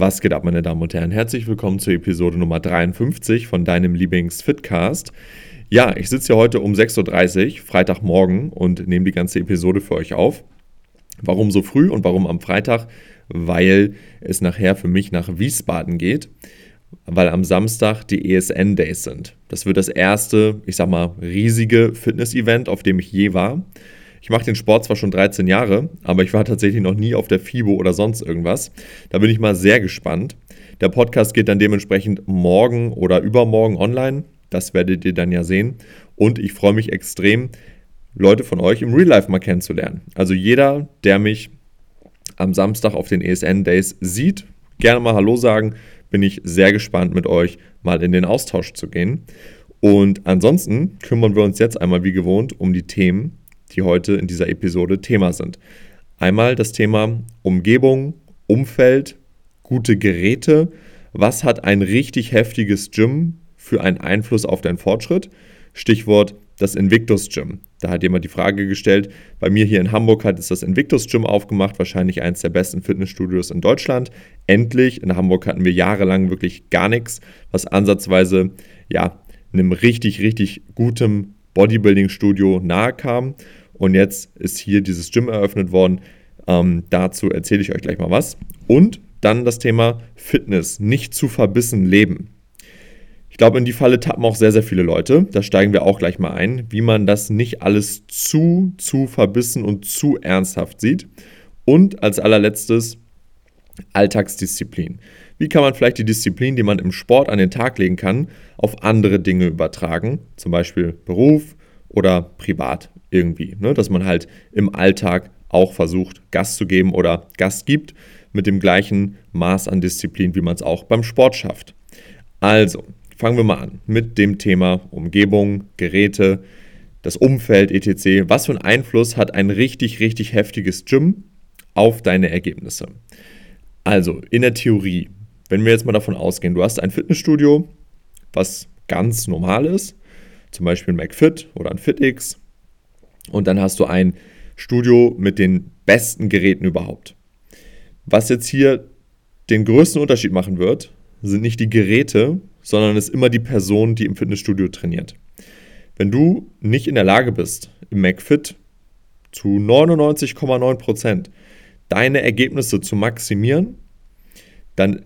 Was geht ab, meine Damen und Herren? Herzlich willkommen zur Episode Nummer 53 von deinem Lieblings-Fitcast. Ja, ich sitze hier heute um 6.30 Uhr, Freitagmorgen, und nehme die ganze Episode für euch auf. Warum so früh und warum am Freitag? Weil es nachher für mich nach Wiesbaden geht, weil am Samstag die ESN Days sind. Das wird das erste, ich sag mal, riesige Fitness-Event, auf dem ich je war. Ich mache den Sport zwar schon 13 Jahre, aber ich war tatsächlich noch nie auf der FIBO oder sonst irgendwas. Da bin ich mal sehr gespannt. Der Podcast geht dann dementsprechend morgen oder übermorgen online. Das werdet ihr dann ja sehen. Und ich freue mich extrem, Leute von euch im Real Life mal kennenzulernen. Also jeder, der mich am Samstag auf den ESN Days sieht, gerne mal Hallo sagen. Bin ich sehr gespannt mit euch mal in den Austausch zu gehen. Und ansonsten kümmern wir uns jetzt einmal wie gewohnt um die Themen, die heute in dieser Episode Thema sind. Einmal das Thema Umgebung, Umfeld, gute Geräte. Was hat ein richtig heftiges Gym für einen Einfluss auf deinen Fortschritt? Stichwort das Invictus Gym. Da hat jemand die Frage gestellt, bei mir hier in Hamburg hat es das Invictus Gym aufgemacht, wahrscheinlich eines der besten Fitnessstudios in Deutschland. Endlich, in Hamburg hatten wir jahrelang wirklich gar nichts, was ansatzweise ja, einem richtig, richtig gutem Bodybuilding-Studio nahe kam. Und jetzt ist hier dieses Gym eröffnet worden. Ähm, dazu erzähle ich euch gleich mal was. Und dann das Thema Fitness, nicht zu verbissen leben. Ich glaube, in die Falle tappen auch sehr, sehr viele Leute. Da steigen wir auch gleich mal ein, wie man das nicht alles zu, zu verbissen und zu ernsthaft sieht. Und als allerletztes Alltagsdisziplin. Wie kann man vielleicht die Disziplin, die man im Sport an den Tag legen kann, auf andere Dinge übertragen, zum Beispiel Beruf oder privat irgendwie. Ne? Dass man halt im Alltag auch versucht, Gas zu geben oder Gas gibt mit dem gleichen Maß an Disziplin, wie man es auch beim Sport schafft. Also, fangen wir mal an mit dem Thema Umgebung, Geräte, das Umfeld, etc. Was für einen Einfluss hat ein richtig, richtig heftiges Gym auf deine Ergebnisse? Also, in der Theorie, wenn wir jetzt mal davon ausgehen, du hast ein Fitnessstudio, was ganz normal ist, zum Beispiel ein McFit oder ein FitX, und dann hast du ein Studio mit den besten Geräten überhaupt. Was jetzt hier den größten Unterschied machen wird, sind nicht die Geräte, sondern es ist immer die Person, die im Fitnessstudio trainiert. Wenn du nicht in der Lage bist, im McFit zu 99,9% deine Ergebnisse zu maximieren, dann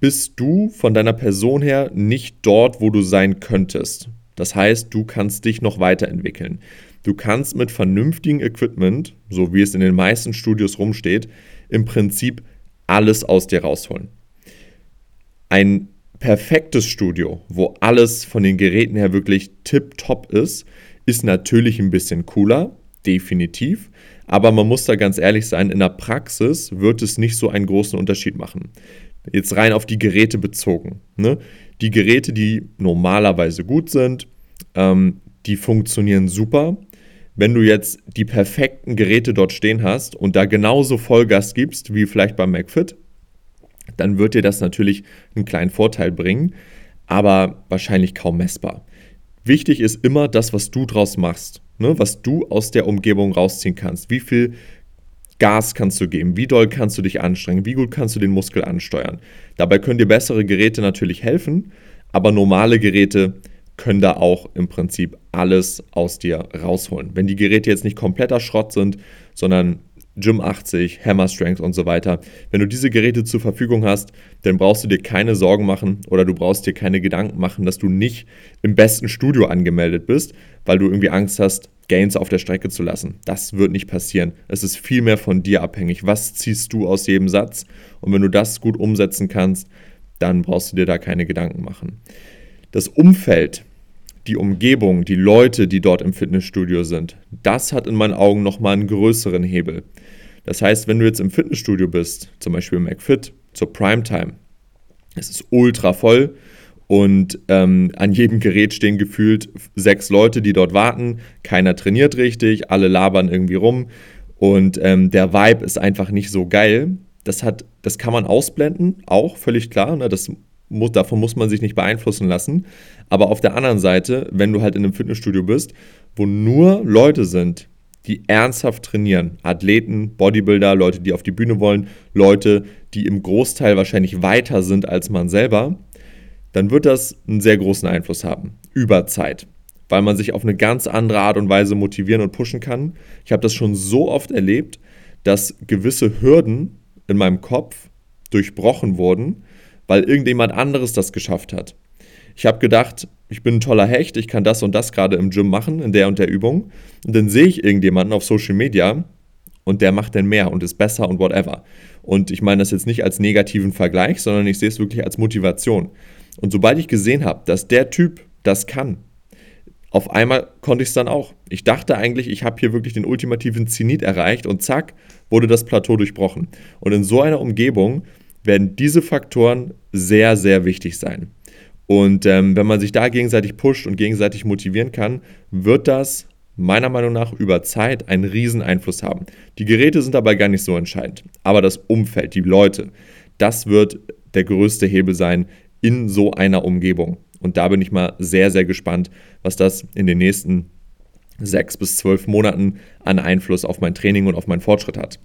bist du von deiner Person her nicht dort, wo du sein könntest. Das heißt, du kannst dich noch weiterentwickeln. Du kannst mit vernünftigem Equipment, so wie es in den meisten Studios rumsteht, im Prinzip alles aus dir rausholen. Ein perfektes Studio, wo alles von den Geräten her wirklich tip-top ist, ist natürlich ein bisschen cooler, definitiv. Aber man muss da ganz ehrlich sein, in der Praxis wird es nicht so einen großen Unterschied machen. Jetzt rein auf die Geräte bezogen. Ne? Die Geräte, die normalerweise gut sind, ähm, die funktionieren super. Wenn du jetzt die perfekten Geräte dort stehen hast und da genauso Vollgas gibst wie vielleicht beim McFit, dann wird dir das natürlich einen kleinen Vorteil bringen, aber wahrscheinlich kaum messbar. Wichtig ist immer das, was du draus machst, ne? was du aus der Umgebung rausziehen kannst. Wie viel Gas kannst du geben? Wie doll kannst du dich anstrengen? Wie gut kannst du den Muskel ansteuern? Dabei können dir bessere Geräte natürlich helfen, aber normale Geräte können da auch im Prinzip alles aus dir rausholen. Wenn die Geräte jetzt nicht kompletter Schrott sind, sondern Gym 80, Hammer Strength und so weiter. Wenn du diese Geräte zur Verfügung hast, dann brauchst du dir keine Sorgen machen oder du brauchst dir keine Gedanken machen, dass du nicht im besten Studio angemeldet bist, weil du irgendwie Angst hast, Gains auf der Strecke zu lassen. Das wird nicht passieren. Es ist viel mehr von dir abhängig. Was ziehst du aus jedem Satz? Und wenn du das gut umsetzen kannst, dann brauchst du dir da keine Gedanken machen. Das Umfeld, die Umgebung, die Leute, die dort im Fitnessstudio sind, das hat in meinen Augen nochmal einen größeren Hebel. Das heißt, wenn du jetzt im Fitnessstudio bist, zum Beispiel im McFit, zur Primetime, es ist ultra voll und ähm, an jedem Gerät stehen gefühlt sechs Leute, die dort warten. Keiner trainiert richtig, alle labern irgendwie rum und ähm, der Vibe ist einfach nicht so geil. Das, hat, das kann man ausblenden, auch völlig klar. Ne? Das muss, davon muss man sich nicht beeinflussen lassen. Aber auf der anderen Seite, wenn du halt in einem Fitnessstudio bist, wo nur Leute sind, die ernsthaft trainieren, Athleten, Bodybuilder, Leute, die auf die Bühne wollen, Leute, die im Großteil wahrscheinlich weiter sind als man selber, dann wird das einen sehr großen Einfluss haben über Zeit, weil man sich auf eine ganz andere Art und Weise motivieren und pushen kann. Ich habe das schon so oft erlebt, dass gewisse Hürden in meinem Kopf durchbrochen wurden, weil irgendjemand anderes das geschafft hat. Ich habe gedacht, ich bin ein toller Hecht, ich kann das und das gerade im Gym machen, in der und der Übung. Und dann sehe ich irgendjemanden auf Social Media und der macht dann mehr und ist besser und whatever. Und ich meine das jetzt nicht als negativen Vergleich, sondern ich sehe es wirklich als Motivation. Und sobald ich gesehen habe, dass der Typ das kann, auf einmal konnte ich es dann auch. Ich dachte eigentlich, ich habe hier wirklich den ultimativen Zenit erreicht und zack, wurde das Plateau durchbrochen. Und in so einer Umgebung werden diese Faktoren sehr, sehr wichtig sein. Und ähm, wenn man sich da gegenseitig pusht und gegenseitig motivieren kann, wird das meiner Meinung nach über Zeit einen riesen Einfluss haben. Die Geräte sind dabei gar nicht so entscheidend, aber das Umfeld, die Leute, das wird der größte Hebel sein in so einer Umgebung. Und da bin ich mal sehr, sehr gespannt, was das in den nächsten sechs bis zwölf Monaten an Einfluss auf mein Training und auf meinen Fortschritt hat.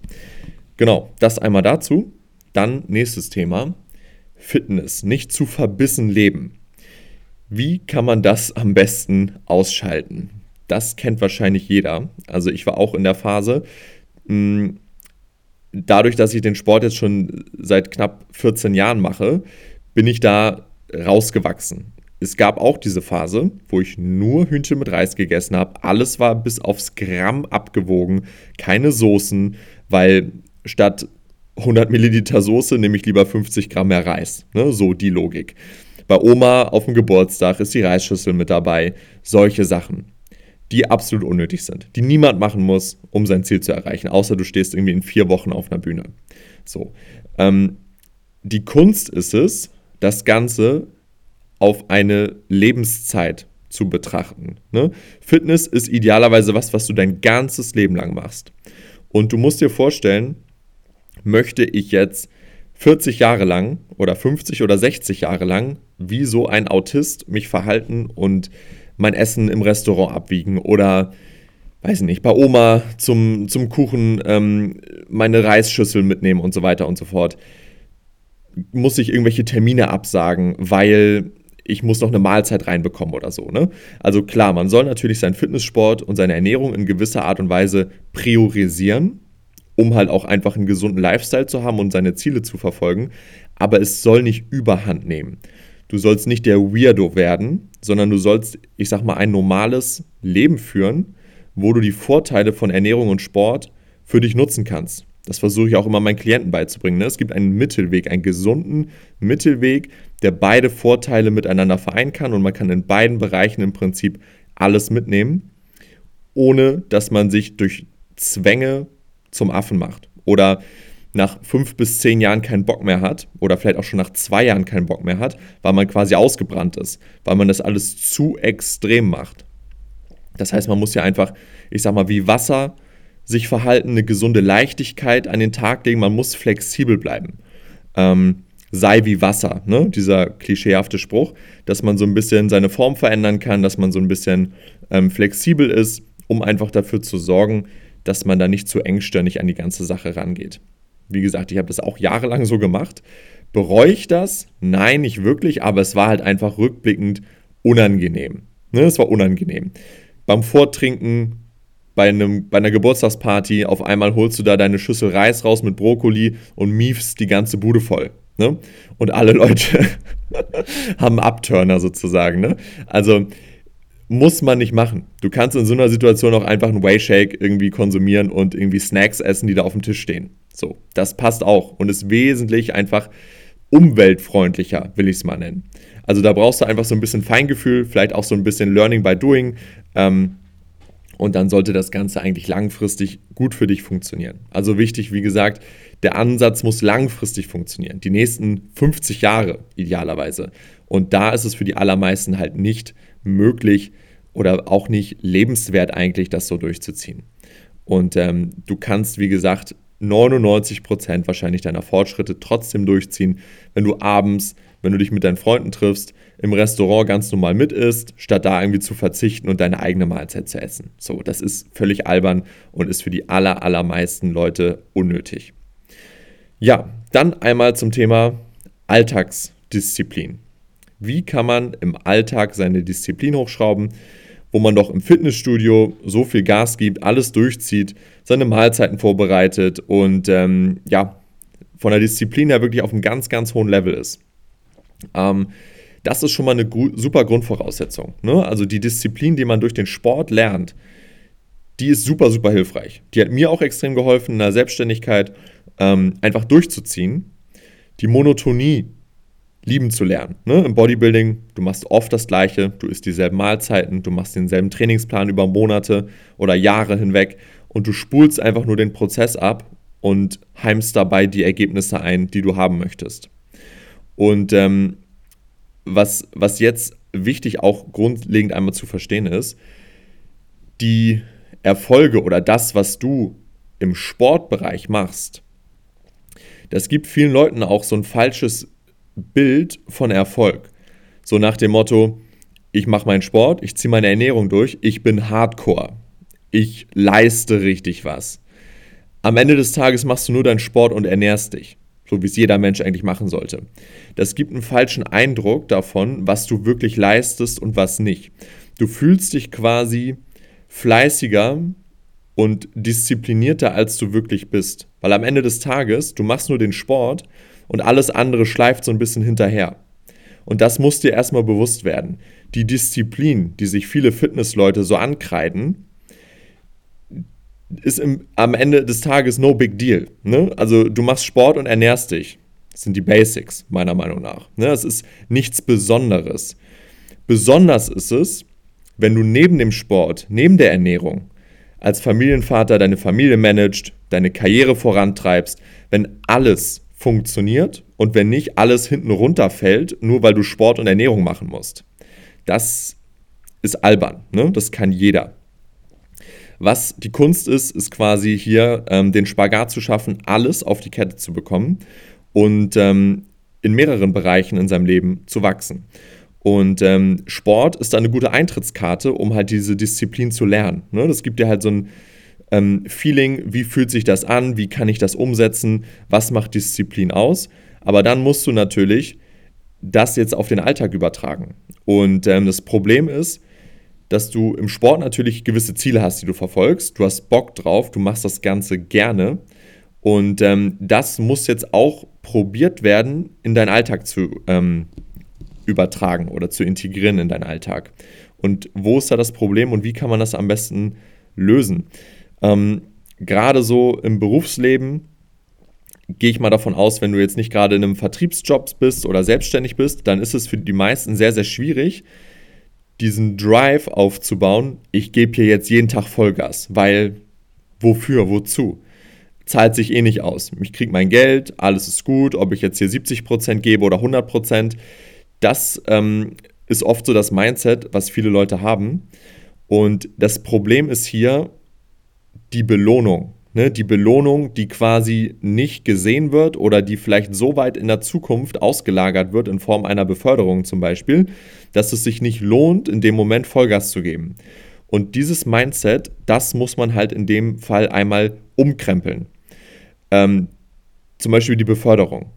Genau, das einmal dazu. Dann nächstes Thema. Fitness, nicht zu verbissen leben. Wie kann man das am besten ausschalten? Das kennt wahrscheinlich jeder. Also ich war auch in der Phase, hm, dadurch, dass ich den Sport jetzt schon seit knapp 14 Jahren mache, bin ich da rausgewachsen. Es gab auch diese Phase, wo ich nur Hühnchen mit Reis gegessen habe. Alles war bis aufs Gramm abgewogen, keine Soßen, weil statt 100 Milliliter Soße nehme ich lieber 50 Gramm mehr Reis. Ne? So die Logik. Bei Oma auf dem Geburtstag ist die Reisschüssel mit dabei. Solche Sachen, die absolut unnötig sind, die niemand machen muss, um sein Ziel zu erreichen, außer du stehst irgendwie in vier Wochen auf einer Bühne. So. Ähm, die Kunst ist es, das Ganze auf eine Lebenszeit zu betrachten. Ne? Fitness ist idealerweise was, was du dein ganzes Leben lang machst. Und du musst dir vorstellen, möchte ich jetzt 40 Jahre lang oder 50 oder 60 Jahre lang wie so ein Autist mich verhalten und mein Essen im Restaurant abwiegen oder weiß nicht, bei Oma zum, zum Kuchen ähm, meine Reisschüssel mitnehmen und so weiter und so fort. Muss ich irgendwelche Termine absagen, weil ich muss noch eine Mahlzeit reinbekommen oder so. Ne? Also klar, man soll natürlich seinen Fitnesssport und seine Ernährung in gewisser Art und Weise priorisieren um halt auch einfach einen gesunden Lifestyle zu haben und seine Ziele zu verfolgen. Aber es soll nicht überhand nehmen. Du sollst nicht der Weirdo werden, sondern du sollst, ich sag mal, ein normales Leben führen, wo du die Vorteile von Ernährung und Sport für dich nutzen kannst. Das versuche ich auch immer meinen Klienten beizubringen. Ne? Es gibt einen Mittelweg, einen gesunden Mittelweg, der beide Vorteile miteinander vereinen kann und man kann in beiden Bereichen im Prinzip alles mitnehmen, ohne dass man sich durch Zwänge zum Affen macht. Oder nach fünf bis zehn Jahren keinen Bock mehr hat oder vielleicht auch schon nach zwei Jahren keinen Bock mehr hat, weil man quasi ausgebrannt ist, weil man das alles zu extrem macht. Das heißt, man muss ja einfach, ich sag mal, wie Wasser sich verhalten, eine gesunde Leichtigkeit an den Tag legen, man muss flexibel bleiben. Ähm, sei wie Wasser, ne? dieser klischeehafte Spruch, dass man so ein bisschen seine Form verändern kann, dass man so ein bisschen ähm, flexibel ist, um einfach dafür zu sorgen, dass man da nicht zu engstirnig an die ganze Sache rangeht. Wie gesagt, ich habe das auch jahrelang so gemacht. Bereue ich das? Nein, nicht wirklich, aber es war halt einfach rückblickend unangenehm. Ne, es war unangenehm. Beim Vortrinken, bei, einem, bei einer Geburtstagsparty, auf einmal holst du da deine Schüssel Reis raus mit Brokkoli und miefst die ganze Bude voll. Ne? Und alle Leute haben Abturner sozusagen. Ne? Also muss man nicht machen. Du kannst in so einer Situation auch einfach einen Whey-Shake irgendwie konsumieren und irgendwie Snacks essen, die da auf dem Tisch stehen. So, das passt auch und ist wesentlich einfach umweltfreundlicher, will ich es mal nennen. Also da brauchst du einfach so ein bisschen Feingefühl, vielleicht auch so ein bisschen Learning by Doing. Ähm, und dann sollte das Ganze eigentlich langfristig gut für dich funktionieren. Also wichtig, wie gesagt, der Ansatz muss langfristig funktionieren. Die nächsten 50 Jahre idealerweise. Und da ist es für die allermeisten halt nicht möglich oder auch nicht lebenswert eigentlich, das so durchzuziehen. Und ähm, du kannst, wie gesagt, 99% wahrscheinlich deiner Fortschritte trotzdem durchziehen, wenn du abends wenn du dich mit deinen Freunden triffst, im Restaurant ganz normal mit isst, statt da irgendwie zu verzichten und deine eigene Mahlzeit zu essen. So, das ist völlig albern und ist für die aller, allermeisten Leute unnötig. Ja, dann einmal zum Thema Alltagsdisziplin. Wie kann man im Alltag seine Disziplin hochschrauben, wo man doch im Fitnessstudio so viel Gas gibt, alles durchzieht, seine Mahlzeiten vorbereitet und ähm, ja, von der Disziplin her wirklich auf einem ganz, ganz hohen Level ist. Ähm, das ist schon mal eine super Grundvoraussetzung. Ne? Also die Disziplin, die man durch den Sport lernt, die ist super, super hilfreich. Die hat mir auch extrem geholfen, in der Selbstständigkeit ähm, einfach durchzuziehen. Die Monotonie lieben zu lernen. Ne? Im Bodybuilding, du machst oft das Gleiche, du isst dieselben Mahlzeiten, du machst denselben Trainingsplan über Monate oder Jahre hinweg und du spulst einfach nur den Prozess ab und heimst dabei die Ergebnisse ein, die du haben möchtest. Und ähm, was, was jetzt wichtig auch grundlegend einmal zu verstehen ist, die Erfolge oder das, was du im Sportbereich machst, das gibt vielen Leuten auch so ein falsches Bild von Erfolg. So nach dem Motto, ich mache meinen Sport, ich ziehe meine Ernährung durch, ich bin hardcore. Ich leiste richtig was. Am Ende des Tages machst du nur deinen Sport und ernährst dich so wie es jeder Mensch eigentlich machen sollte. Das gibt einen falschen Eindruck davon, was du wirklich leistest und was nicht. Du fühlst dich quasi fleißiger und disziplinierter, als du wirklich bist. Weil am Ende des Tages, du machst nur den Sport und alles andere schleift so ein bisschen hinterher. Und das muss dir erstmal bewusst werden. Die Disziplin, die sich viele Fitnessleute so ankreiden, ist im, am Ende des Tages no big deal. Ne? Also du machst Sport und ernährst dich. Das sind die Basics, meiner Meinung nach. Ne? Das ist nichts Besonderes. Besonders ist es, wenn du neben dem Sport, neben der Ernährung, als Familienvater deine Familie managst, deine Karriere vorantreibst, wenn alles funktioniert und wenn nicht alles hinten runterfällt, nur weil du Sport und Ernährung machen musst. Das ist albern, ne? das kann jeder. Was die Kunst ist, ist quasi hier ähm, den Spagat zu schaffen, alles auf die Kette zu bekommen und ähm, in mehreren Bereichen in seinem Leben zu wachsen. Und ähm, Sport ist da eine gute Eintrittskarte, um halt diese Disziplin zu lernen. Ne? Das gibt dir halt so ein ähm, Feeling, wie fühlt sich das an, wie kann ich das umsetzen, was macht Disziplin aus. Aber dann musst du natürlich das jetzt auf den Alltag übertragen. Und ähm, das Problem ist, dass du im Sport natürlich gewisse Ziele hast, die du verfolgst. Du hast Bock drauf, du machst das Ganze gerne. Und ähm, das muss jetzt auch probiert werden, in deinen Alltag zu ähm, übertragen oder zu integrieren in deinen Alltag. Und wo ist da das Problem und wie kann man das am besten lösen? Ähm, gerade so im Berufsleben gehe ich mal davon aus, wenn du jetzt nicht gerade in einem Vertriebsjob bist oder selbstständig bist, dann ist es für die meisten sehr, sehr schwierig, diesen Drive aufzubauen, ich gebe hier jetzt jeden Tag Vollgas, weil wofür, wozu? Zahlt sich eh nicht aus. Ich kriege mein Geld, alles ist gut, ob ich jetzt hier 70% gebe oder 100%. Das ähm, ist oft so das Mindset, was viele Leute haben. Und das Problem ist hier die Belohnung. Ne, die Belohnung, die quasi nicht gesehen wird oder die vielleicht so weit in der Zukunft ausgelagert wird, in Form einer Beförderung zum Beispiel, dass es sich nicht lohnt, in dem Moment Vollgas zu geben. Und dieses Mindset, das muss man halt in dem Fall einmal umkrempeln. Ähm, zum Beispiel die Beförderung.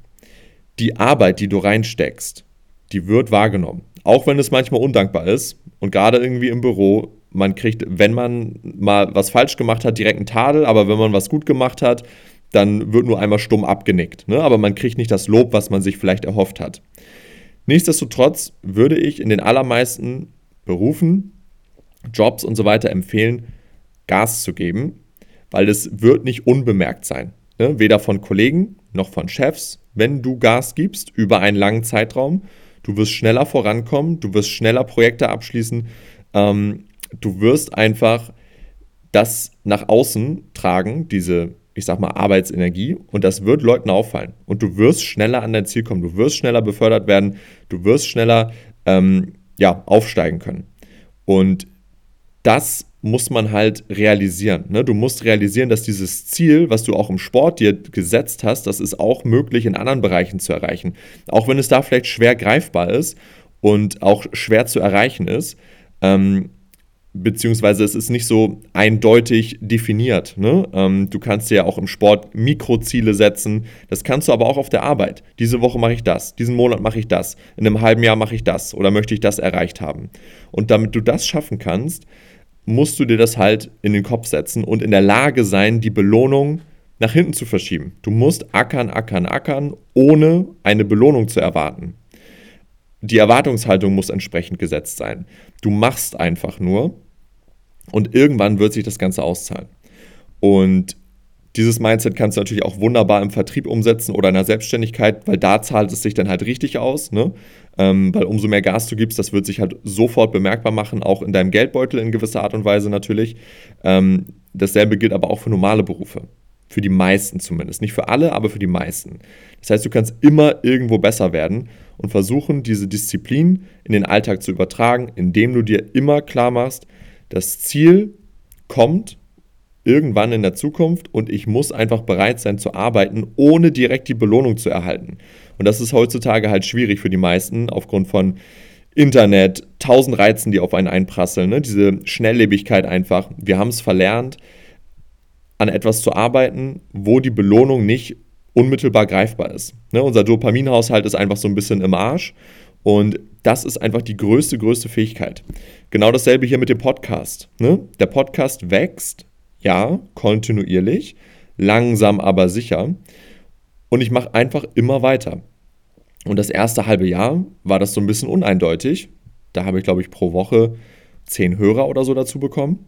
Die Arbeit, die du reinsteckst, die wird wahrgenommen. Auch wenn es manchmal undankbar ist und gerade irgendwie im Büro man kriegt, wenn man mal was falsch gemacht hat, direkt einen Tadel, aber wenn man was gut gemacht hat, dann wird nur einmal stumm abgenickt. Ne? Aber man kriegt nicht das Lob, was man sich vielleicht erhofft hat. Nichtsdestotrotz würde ich in den allermeisten Berufen, Jobs und so weiter empfehlen, Gas zu geben, weil es wird nicht unbemerkt sein. Ne? Weder von Kollegen noch von Chefs. Wenn du Gas gibst über einen langen Zeitraum, du wirst schneller vorankommen, du wirst schneller Projekte abschließen. Ähm, du wirst einfach das nach außen tragen, diese, ich sag mal, Arbeitsenergie, und das wird Leuten auffallen. Und du wirst schneller an dein Ziel kommen, du wirst schneller befördert werden, du wirst schneller ähm, ja, aufsteigen können. Und das muss man halt realisieren. Ne? Du musst realisieren, dass dieses Ziel, was du auch im Sport dir gesetzt hast, das ist auch möglich in anderen Bereichen zu erreichen. Auch wenn es da vielleicht schwer greifbar ist und auch schwer zu erreichen ist. Ähm, beziehungsweise es ist nicht so eindeutig definiert. Ne? Ähm, du kannst dir ja auch im Sport Mikroziele setzen. Das kannst du aber auch auf der Arbeit. Diese Woche mache ich das, diesen Monat mache ich das, in einem halben Jahr mache ich das oder möchte ich das erreicht haben. Und damit du das schaffen kannst, musst du dir das halt in den Kopf setzen und in der Lage sein, die Belohnung nach hinten zu verschieben. Du musst ackern, ackern, ackern, ohne eine Belohnung zu erwarten. Die Erwartungshaltung muss entsprechend gesetzt sein. Du machst einfach nur und irgendwann wird sich das Ganze auszahlen. Und dieses Mindset kannst du natürlich auch wunderbar im Vertrieb umsetzen oder in der Selbstständigkeit, weil da zahlt es sich dann halt richtig aus. Ne? Ähm, weil umso mehr Gas du gibst, das wird sich halt sofort bemerkbar machen, auch in deinem Geldbeutel in gewisser Art und Weise natürlich. Ähm, dasselbe gilt aber auch für normale Berufe. Für die meisten zumindest. Nicht für alle, aber für die meisten. Das heißt, du kannst immer irgendwo besser werden und versuchen, diese Disziplin in den Alltag zu übertragen, indem du dir immer klar machst, das Ziel kommt irgendwann in der Zukunft und ich muss einfach bereit sein zu arbeiten, ohne direkt die Belohnung zu erhalten. Und das ist heutzutage halt schwierig für die meisten aufgrund von Internet, tausend Reizen, die auf einen einprasseln, ne? diese Schnelllebigkeit einfach. Wir haben es verlernt, an etwas zu arbeiten, wo die Belohnung nicht unmittelbar greifbar ist. Ne? Unser Dopaminhaushalt ist einfach so ein bisschen im Arsch und das ist einfach die größte, größte Fähigkeit. Genau dasselbe hier mit dem Podcast. Ne? Der Podcast wächst, ja, kontinuierlich, langsam aber sicher. Und ich mache einfach immer weiter. Und das erste halbe Jahr war das so ein bisschen uneindeutig. Da habe ich, glaube ich, pro Woche zehn Hörer oder so dazu bekommen.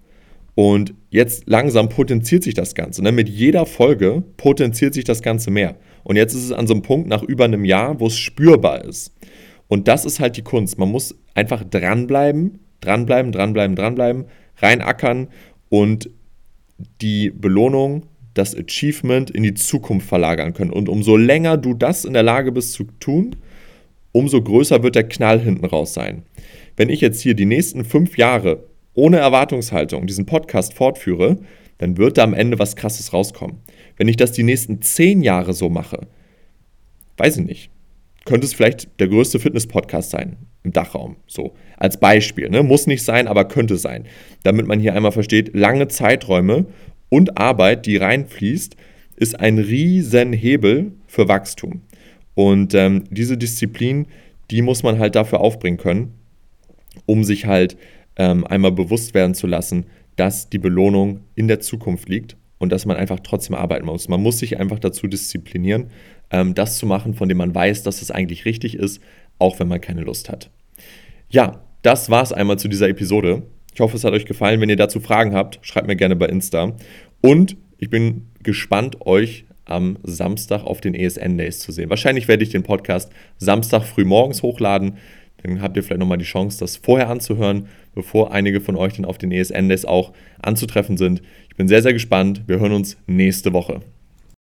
Und jetzt langsam potenziert sich das Ganze. Ne? Mit jeder Folge potenziert sich das Ganze mehr. Und jetzt ist es an so einem Punkt nach über einem Jahr, wo es spürbar ist. Und das ist halt die Kunst. Man muss einfach dranbleiben, dranbleiben, dranbleiben, dranbleiben, reinackern und die Belohnung, das Achievement in die Zukunft verlagern können. Und umso länger du das in der Lage bist zu tun, umso größer wird der Knall hinten raus sein. Wenn ich jetzt hier die nächsten fünf Jahre ohne Erwartungshaltung diesen Podcast fortführe, dann wird da am Ende was Krasses rauskommen. Wenn ich das die nächsten zehn Jahre so mache, weiß ich nicht, könnte es vielleicht der größte Fitness-Podcast sein im Dachraum. So als Beispiel. Ne? Muss nicht sein, aber könnte sein. Damit man hier einmal versteht, lange Zeiträume und Arbeit, die reinfließt, ist ein riesen Hebel für Wachstum. Und ähm, diese Disziplin, die muss man halt dafür aufbringen können, um sich halt ähm, einmal bewusst werden zu lassen, dass die Belohnung in der Zukunft liegt und dass man einfach trotzdem arbeiten muss. Man muss sich einfach dazu disziplinieren, ähm, das zu machen, von dem man weiß, dass es eigentlich richtig ist, auch wenn man keine Lust hat. Ja, das war es einmal zu dieser Episode. Ich hoffe, es hat euch gefallen. Wenn ihr dazu Fragen habt, schreibt mir gerne bei Insta. Und ich bin gespannt, euch am Samstag auf den ESN Days zu sehen. Wahrscheinlich werde ich den Podcast Samstag früh morgens hochladen. Dann habt ihr vielleicht nochmal die Chance, das vorher anzuhören, bevor einige von euch dann auf den ESN Days auch anzutreffen sind. Bin sehr, sehr gespannt. Wir hören uns nächste Woche.